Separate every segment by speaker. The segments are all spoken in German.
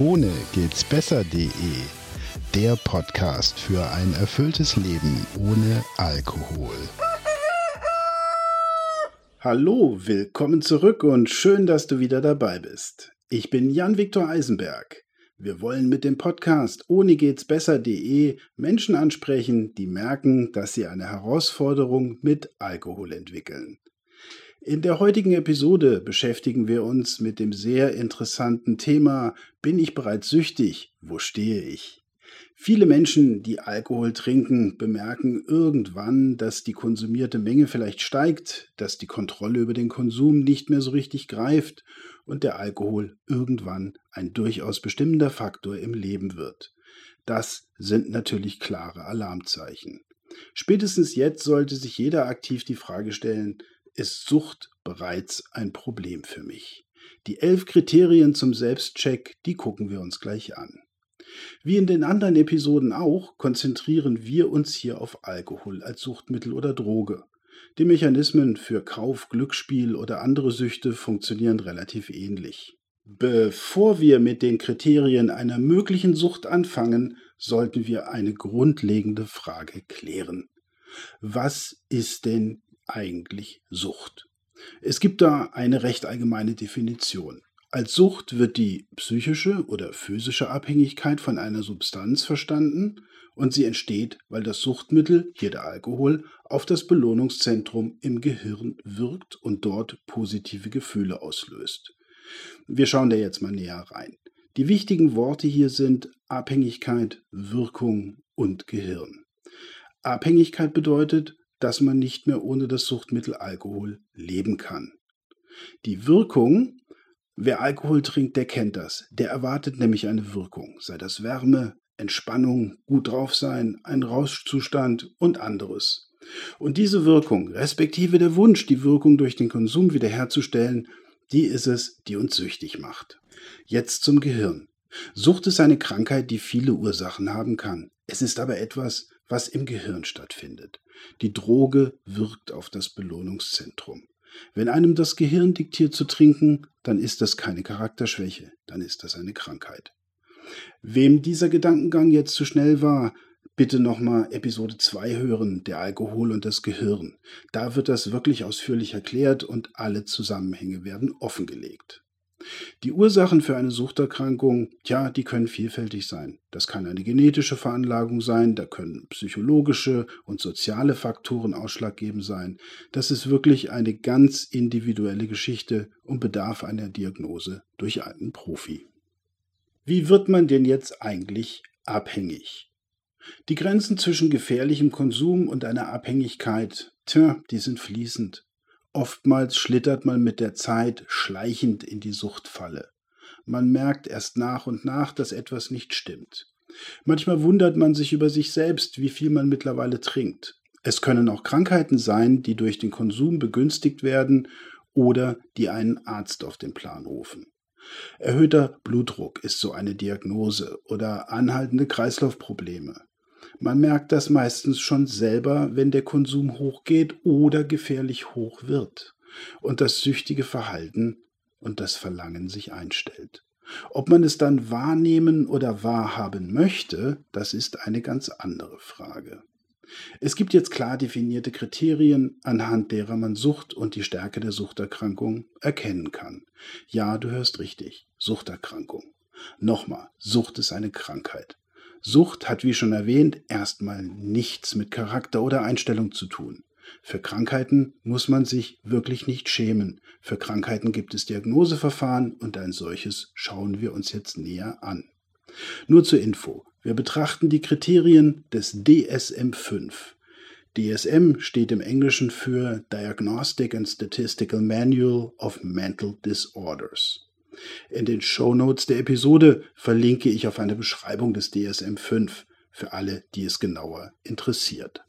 Speaker 1: Ohne geht's besser.de. Der Podcast für ein erfülltes Leben ohne Alkohol. Hallo, willkommen zurück und schön, dass du wieder dabei bist. Ich bin Jan-Viktor Eisenberg. Wir wollen mit dem Podcast ohne geht's besser.de Menschen ansprechen, die merken, dass sie eine Herausforderung mit Alkohol entwickeln. In der heutigen Episode beschäftigen wir uns mit dem sehr interessanten Thema Bin ich bereits süchtig? Wo stehe ich? Viele Menschen, die Alkohol trinken, bemerken irgendwann, dass die konsumierte Menge vielleicht steigt, dass die Kontrolle über den Konsum nicht mehr so richtig greift und der Alkohol irgendwann ein durchaus bestimmender Faktor im Leben wird. Das sind natürlich klare Alarmzeichen. Spätestens jetzt sollte sich jeder aktiv die Frage stellen, ist Sucht bereits ein Problem für mich. Die elf Kriterien zum Selbstcheck, die gucken wir uns gleich an. Wie in den anderen Episoden auch, konzentrieren wir uns hier auf Alkohol als Suchtmittel oder Droge. Die Mechanismen für Kauf, Glücksspiel oder andere Süchte funktionieren relativ ähnlich. Bevor wir mit den Kriterien einer möglichen Sucht anfangen, sollten wir eine grundlegende Frage klären. Was ist denn eigentlich Sucht? Es gibt da eine recht allgemeine Definition. Als Sucht wird die psychische oder physische Abhängigkeit von einer Substanz verstanden und sie entsteht, weil das Suchtmittel, hier der Alkohol, auf das Belohnungszentrum im Gehirn wirkt und dort positive Gefühle auslöst. Wir schauen da jetzt mal näher rein. Die wichtigen Worte hier sind Abhängigkeit, Wirkung und Gehirn. Abhängigkeit bedeutet, dass man nicht mehr ohne das Suchtmittel Alkohol leben kann. Die Wirkung, wer Alkohol trinkt, der kennt das. Der erwartet nämlich eine Wirkung, sei das Wärme, Entspannung, gut drauf sein, ein Rauschzustand und anderes. Und diese Wirkung, respektive der Wunsch, die Wirkung durch den Konsum wiederherzustellen, die ist es, die uns süchtig macht. Jetzt zum Gehirn. Sucht ist eine Krankheit, die viele Ursachen haben kann. Es ist aber etwas, was im Gehirn stattfindet. Die Droge wirkt auf das Belohnungszentrum. Wenn einem das Gehirn diktiert zu trinken, dann ist das keine Charakterschwäche, dann ist das eine Krankheit. Wem dieser Gedankengang jetzt zu schnell war, bitte nochmal Episode 2 hören, der Alkohol und das Gehirn. Da wird das wirklich ausführlich erklärt und alle Zusammenhänge werden offengelegt. Die Ursachen für eine Suchterkrankung, ja, die können vielfältig sein. Das kann eine genetische Veranlagung sein, da können psychologische und soziale Faktoren ausschlaggebend sein. Das ist wirklich eine ganz individuelle Geschichte und bedarf einer Diagnose durch einen Profi. Wie wird man denn jetzt eigentlich abhängig? Die Grenzen zwischen gefährlichem Konsum und einer Abhängigkeit, tja, die sind fließend. Oftmals schlittert man mit der Zeit schleichend in die Suchtfalle. Man merkt erst nach und nach, dass etwas nicht stimmt. Manchmal wundert man sich über sich selbst, wie viel man mittlerweile trinkt. Es können auch Krankheiten sein, die durch den Konsum begünstigt werden oder die einen Arzt auf den Plan rufen. Erhöhter Blutdruck ist so eine Diagnose oder anhaltende Kreislaufprobleme. Man merkt das meistens schon selber, wenn der Konsum hochgeht oder gefährlich hoch wird und das süchtige Verhalten und das Verlangen sich einstellt. Ob man es dann wahrnehmen oder wahrhaben möchte, das ist eine ganz andere Frage. Es gibt jetzt klar definierte Kriterien, anhand derer man Sucht und die Stärke der Suchterkrankung erkennen kann. Ja, du hörst richtig, Suchterkrankung. Nochmal, Sucht ist eine Krankheit. Sucht hat, wie schon erwähnt, erstmal nichts mit Charakter oder Einstellung zu tun. Für Krankheiten muss man sich wirklich nicht schämen. Für Krankheiten gibt es Diagnoseverfahren und ein solches schauen wir uns jetzt näher an. Nur zur Info. Wir betrachten die Kriterien des DSM-5. DSM steht im Englischen für Diagnostic and Statistical Manual of Mental Disorders. In den Show Notes der Episode verlinke ich auf eine Beschreibung des DSM-5 für alle, die es genauer interessiert.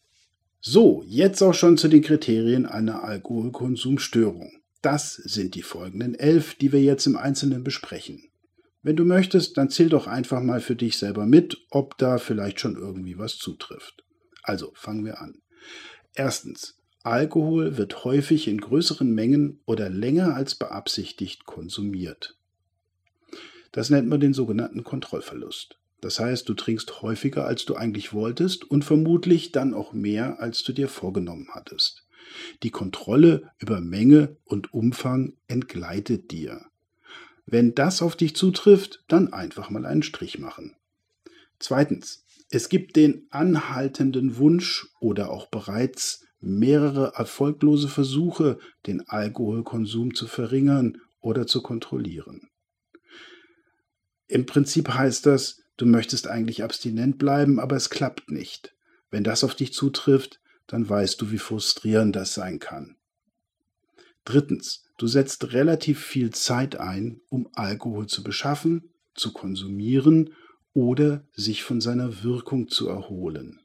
Speaker 1: So, jetzt auch schon zu den Kriterien einer Alkoholkonsumstörung. Das sind die folgenden elf, die wir jetzt im Einzelnen besprechen. Wenn du möchtest, dann zähl doch einfach mal für dich selber mit, ob da vielleicht schon irgendwie was zutrifft. Also fangen wir an. Erstens, Alkohol wird häufig in größeren Mengen oder länger als beabsichtigt konsumiert. Das nennt man den sogenannten Kontrollverlust. Das heißt, du trinkst häufiger, als du eigentlich wolltest und vermutlich dann auch mehr, als du dir vorgenommen hattest. Die Kontrolle über Menge und Umfang entgleitet dir. Wenn das auf dich zutrifft, dann einfach mal einen Strich machen. Zweitens, es gibt den anhaltenden Wunsch oder auch bereits mehrere erfolglose Versuche, den Alkoholkonsum zu verringern oder zu kontrollieren. Im Prinzip heißt das, du möchtest eigentlich abstinent bleiben, aber es klappt nicht. Wenn das auf dich zutrifft, dann weißt du, wie frustrierend das sein kann. Drittens, du setzt relativ viel Zeit ein, um Alkohol zu beschaffen, zu konsumieren oder sich von seiner Wirkung zu erholen.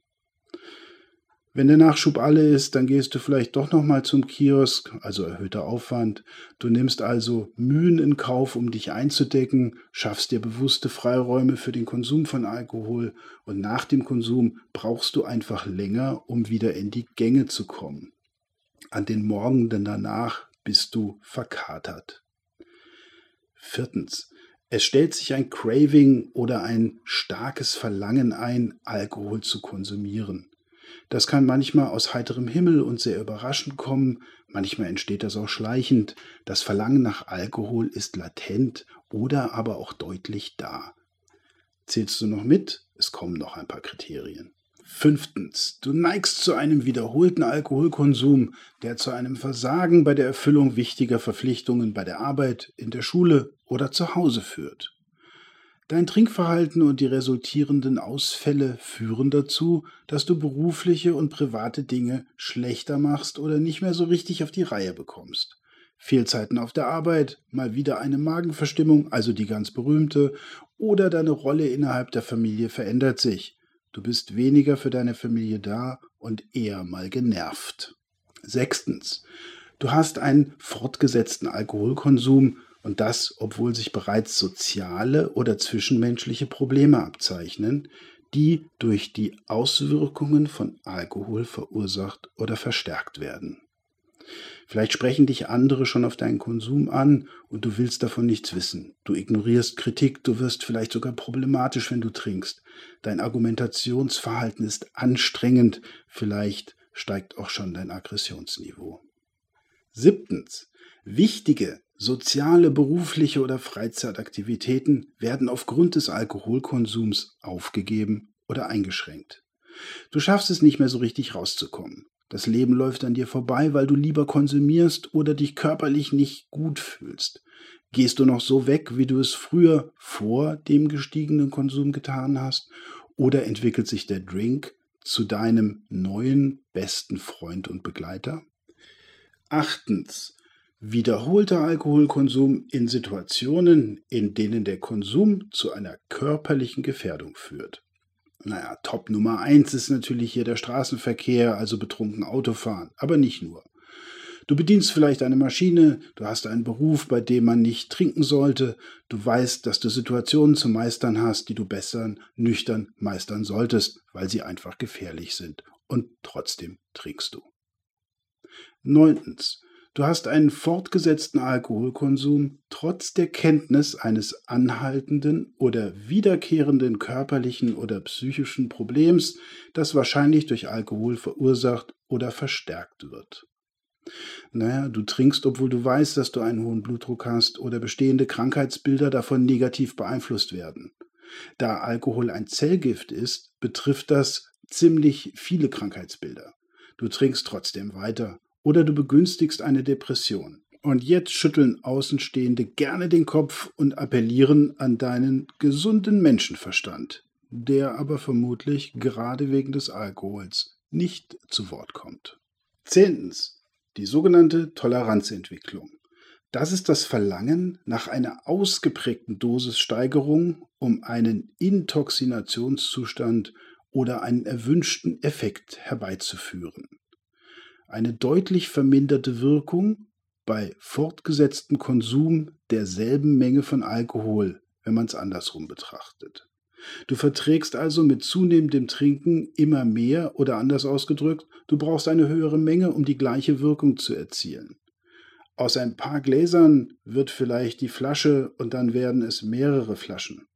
Speaker 1: Wenn der Nachschub alle ist, dann gehst du vielleicht doch noch mal zum Kiosk, also erhöhter Aufwand. Du nimmst also Mühen in Kauf, um dich einzudecken, schaffst dir bewusste Freiräume für den Konsum von Alkohol und nach dem Konsum brauchst du einfach länger, um wieder in die Gänge zu kommen. An den Morgenden danach bist du verkatert. Viertens. Es stellt sich ein Craving oder ein starkes Verlangen ein, Alkohol zu konsumieren. Das kann manchmal aus heiterem Himmel und sehr überraschend kommen, manchmal entsteht das auch schleichend. Das Verlangen nach Alkohol ist latent oder aber auch deutlich da. Zählst du noch mit? Es kommen noch ein paar Kriterien. Fünftens, du neigst zu einem wiederholten Alkoholkonsum, der zu einem Versagen bei der Erfüllung wichtiger Verpflichtungen bei der Arbeit, in der Schule oder zu Hause führt. Dein Trinkverhalten und die resultierenden Ausfälle führen dazu, dass du berufliche und private Dinge schlechter machst oder nicht mehr so richtig auf die Reihe bekommst. Fehlzeiten auf der Arbeit, mal wieder eine Magenverstimmung, also die ganz berühmte, oder deine Rolle innerhalb der Familie verändert sich. Du bist weniger für deine Familie da und eher mal genervt. Sechstens. Du hast einen fortgesetzten Alkoholkonsum und das, obwohl sich bereits soziale oder zwischenmenschliche Probleme abzeichnen, die durch die Auswirkungen von Alkohol verursacht oder verstärkt werden. Vielleicht sprechen dich andere schon auf deinen Konsum an und du willst davon nichts wissen. Du ignorierst Kritik, du wirst vielleicht sogar problematisch, wenn du trinkst. Dein Argumentationsverhalten ist anstrengend, vielleicht steigt auch schon dein Aggressionsniveau. Siebtens. Wichtige Soziale, berufliche oder Freizeitaktivitäten werden aufgrund des Alkoholkonsums aufgegeben oder eingeschränkt. Du schaffst es nicht mehr so richtig rauszukommen. Das Leben läuft an dir vorbei, weil du lieber konsumierst oder dich körperlich nicht gut fühlst. Gehst du noch so weg, wie du es früher vor dem gestiegenen Konsum getan hast? Oder entwickelt sich der Drink zu deinem neuen besten Freund und Begleiter? Achtens. Wiederholter Alkoholkonsum in Situationen, in denen der Konsum zu einer körperlichen Gefährdung führt. Naja, Top Nummer eins ist natürlich hier der Straßenverkehr, also betrunken Autofahren, aber nicht nur. Du bedienst vielleicht eine Maschine, du hast einen Beruf, bei dem man nicht trinken sollte, du weißt, dass du Situationen zu meistern hast, die du besser nüchtern meistern solltest, weil sie einfach gefährlich sind. Und trotzdem trinkst du. Neuntens. Du hast einen fortgesetzten Alkoholkonsum trotz der Kenntnis eines anhaltenden oder wiederkehrenden körperlichen oder psychischen Problems, das wahrscheinlich durch Alkohol verursacht oder verstärkt wird. Naja, du trinkst, obwohl du weißt, dass du einen hohen Blutdruck hast oder bestehende Krankheitsbilder davon negativ beeinflusst werden. Da Alkohol ein Zellgift ist, betrifft das ziemlich viele Krankheitsbilder. Du trinkst trotzdem weiter oder du begünstigst eine Depression. Und jetzt schütteln Außenstehende gerne den Kopf und appellieren an deinen gesunden Menschenverstand, der aber vermutlich gerade wegen des Alkohols nicht zu Wort kommt. Zehntens. Die sogenannte Toleranzentwicklung. Das ist das Verlangen nach einer ausgeprägten Dosissteigerung, um einen Intoxinationszustand oder einen erwünschten Effekt herbeizuführen eine deutlich verminderte Wirkung bei fortgesetztem Konsum derselben Menge von Alkohol, wenn man es andersrum betrachtet. Du verträgst also mit zunehmendem Trinken immer mehr oder anders ausgedrückt, du brauchst eine höhere Menge, um die gleiche Wirkung zu erzielen. Aus ein paar Gläsern wird vielleicht die Flasche und dann werden es mehrere Flaschen.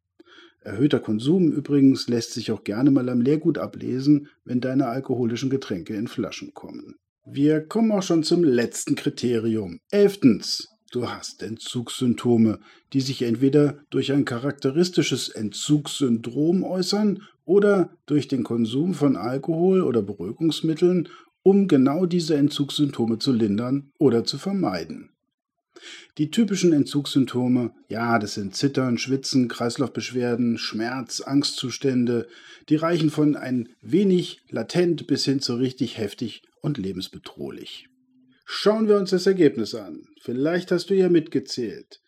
Speaker 1: Erhöhter Konsum übrigens lässt sich auch gerne mal am Leergut ablesen, wenn deine alkoholischen Getränke in Flaschen kommen. Wir kommen auch schon zum letzten Kriterium. Elftens. Du hast Entzugssymptome, die sich entweder durch ein charakteristisches Entzugssyndrom äußern oder durch den Konsum von Alkohol oder Beruhigungsmitteln, um genau diese Entzugssymptome zu lindern oder zu vermeiden. Die typischen Entzugssymptome, ja, das sind Zittern, Schwitzen, Kreislaufbeschwerden, Schmerz, Angstzustände, die reichen von ein wenig latent bis hin zu richtig heftig und lebensbedrohlich. Schauen wir uns das Ergebnis an. Vielleicht hast du ja mitgezählt.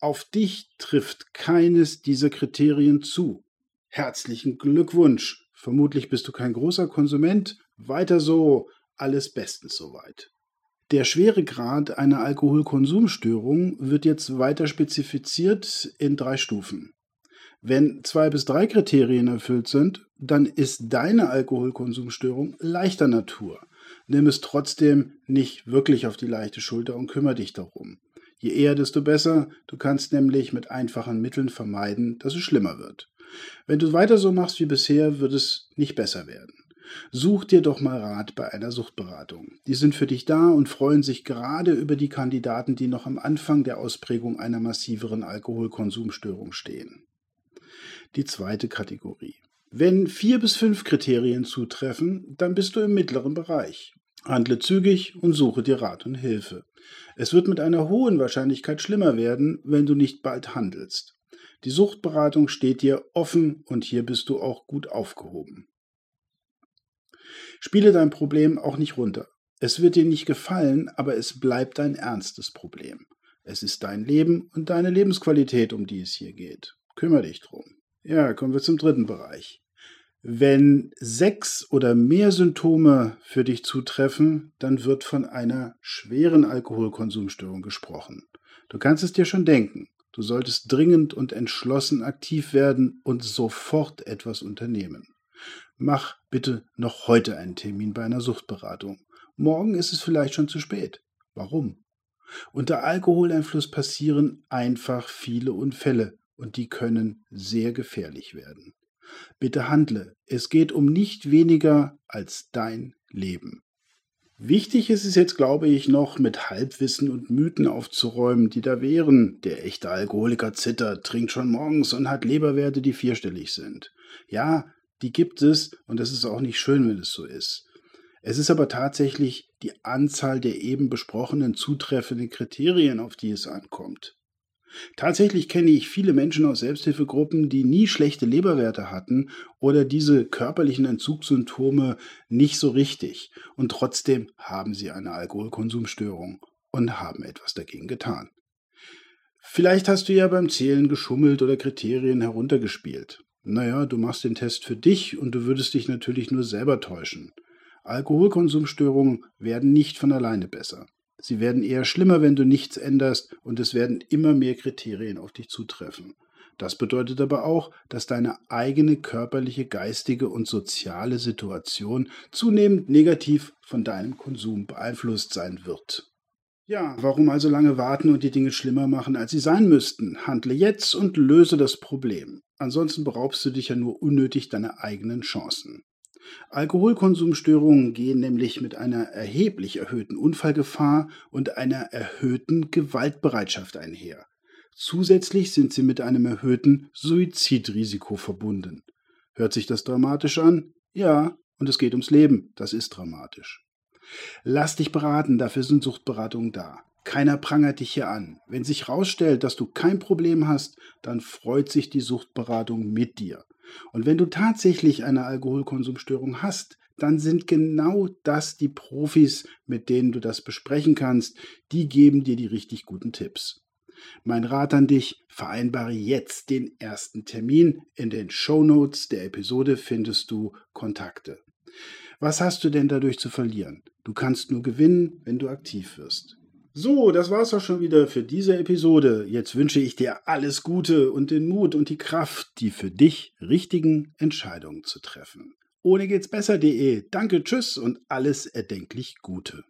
Speaker 1: Auf dich trifft keines dieser Kriterien zu. Herzlichen Glückwunsch. Vermutlich bist du kein großer Konsument. Weiter so. Alles bestens soweit. Der Schweregrad einer Alkoholkonsumstörung wird jetzt weiter spezifiziert in drei Stufen. Wenn zwei bis drei Kriterien erfüllt sind, dann ist deine Alkoholkonsumstörung leichter Natur. Nimm es trotzdem nicht wirklich auf die leichte Schulter und kümmere dich darum. Je eher, desto besser. Du kannst nämlich mit einfachen Mitteln vermeiden, dass es schlimmer wird. Wenn du weiter so machst wie bisher, wird es nicht besser werden. Such dir doch mal Rat bei einer Suchtberatung. Die sind für dich da und freuen sich gerade über die Kandidaten, die noch am Anfang der Ausprägung einer massiveren Alkoholkonsumstörung stehen. Die zweite Kategorie. Wenn vier bis fünf Kriterien zutreffen, dann bist du im mittleren Bereich. Handle zügig und suche dir Rat und Hilfe. Es wird mit einer hohen Wahrscheinlichkeit schlimmer werden, wenn du nicht bald handelst. Die Suchtberatung steht dir offen und hier bist du auch gut aufgehoben. Spiele dein Problem auch nicht runter. Es wird dir nicht gefallen, aber es bleibt ein ernstes Problem. Es ist dein Leben und deine Lebensqualität, um die es hier geht. Kümmer dich drum. Ja, kommen wir zum dritten Bereich. Wenn sechs oder mehr Symptome für dich zutreffen, dann wird von einer schweren Alkoholkonsumstörung gesprochen. Du kannst es dir schon denken. Du solltest dringend und entschlossen aktiv werden und sofort etwas unternehmen. Mach bitte noch heute einen Termin bei einer Suchtberatung. Morgen ist es vielleicht schon zu spät. Warum? Unter Alkoholeinfluss passieren einfach viele Unfälle und die können sehr gefährlich werden. Bitte handle. Es geht um nicht weniger als dein Leben. Wichtig ist es jetzt, glaube ich, noch mit Halbwissen und Mythen aufzuräumen, die da wären. Der echte Alkoholiker zittert, trinkt schon morgens und hat Leberwerte, die vierstellig sind. Ja, die gibt es und das ist auch nicht schön, wenn es so ist. Es ist aber tatsächlich die Anzahl der eben besprochenen zutreffenden Kriterien, auf die es ankommt. Tatsächlich kenne ich viele Menschen aus Selbsthilfegruppen, die nie schlechte Leberwerte hatten oder diese körperlichen Entzugssymptome nicht so richtig und trotzdem haben sie eine Alkoholkonsumstörung und haben etwas dagegen getan. Vielleicht hast du ja beim Zählen geschummelt oder Kriterien heruntergespielt. Naja, du machst den Test für dich und du würdest dich natürlich nur selber täuschen. Alkoholkonsumstörungen werden nicht von alleine besser. Sie werden eher schlimmer, wenn du nichts änderst und es werden immer mehr Kriterien auf dich zutreffen. Das bedeutet aber auch, dass deine eigene körperliche, geistige und soziale Situation zunehmend negativ von deinem Konsum beeinflusst sein wird. Ja, warum also lange warten und die Dinge schlimmer machen, als sie sein müssten? Handle jetzt und löse das Problem. Ansonsten beraubst du dich ja nur unnötig deiner eigenen Chancen. Alkoholkonsumstörungen gehen nämlich mit einer erheblich erhöhten Unfallgefahr und einer erhöhten Gewaltbereitschaft einher. Zusätzlich sind sie mit einem erhöhten Suizidrisiko verbunden. Hört sich das dramatisch an? Ja, und es geht ums Leben. Das ist dramatisch. Lass dich beraten, dafür sind Suchtberatungen da. Keiner prangert dich hier an. Wenn sich herausstellt, dass du kein Problem hast, dann freut sich die Suchtberatung mit dir. Und wenn du tatsächlich eine Alkoholkonsumstörung hast, dann sind genau das die Profis, mit denen du das besprechen kannst. Die geben dir die richtig guten Tipps. Mein Rat an dich, vereinbare jetzt den ersten Termin. In den Show Notes der Episode findest du Kontakte. Was hast du denn dadurch zu verlieren? Du kannst nur gewinnen, wenn du aktiv wirst. So, das war's auch schon wieder für diese Episode. Jetzt wünsche ich dir alles Gute und den Mut und die Kraft, die für dich richtigen Entscheidungen zu treffen. Ohne geht's besser.de. Danke, tschüss und alles erdenklich Gute.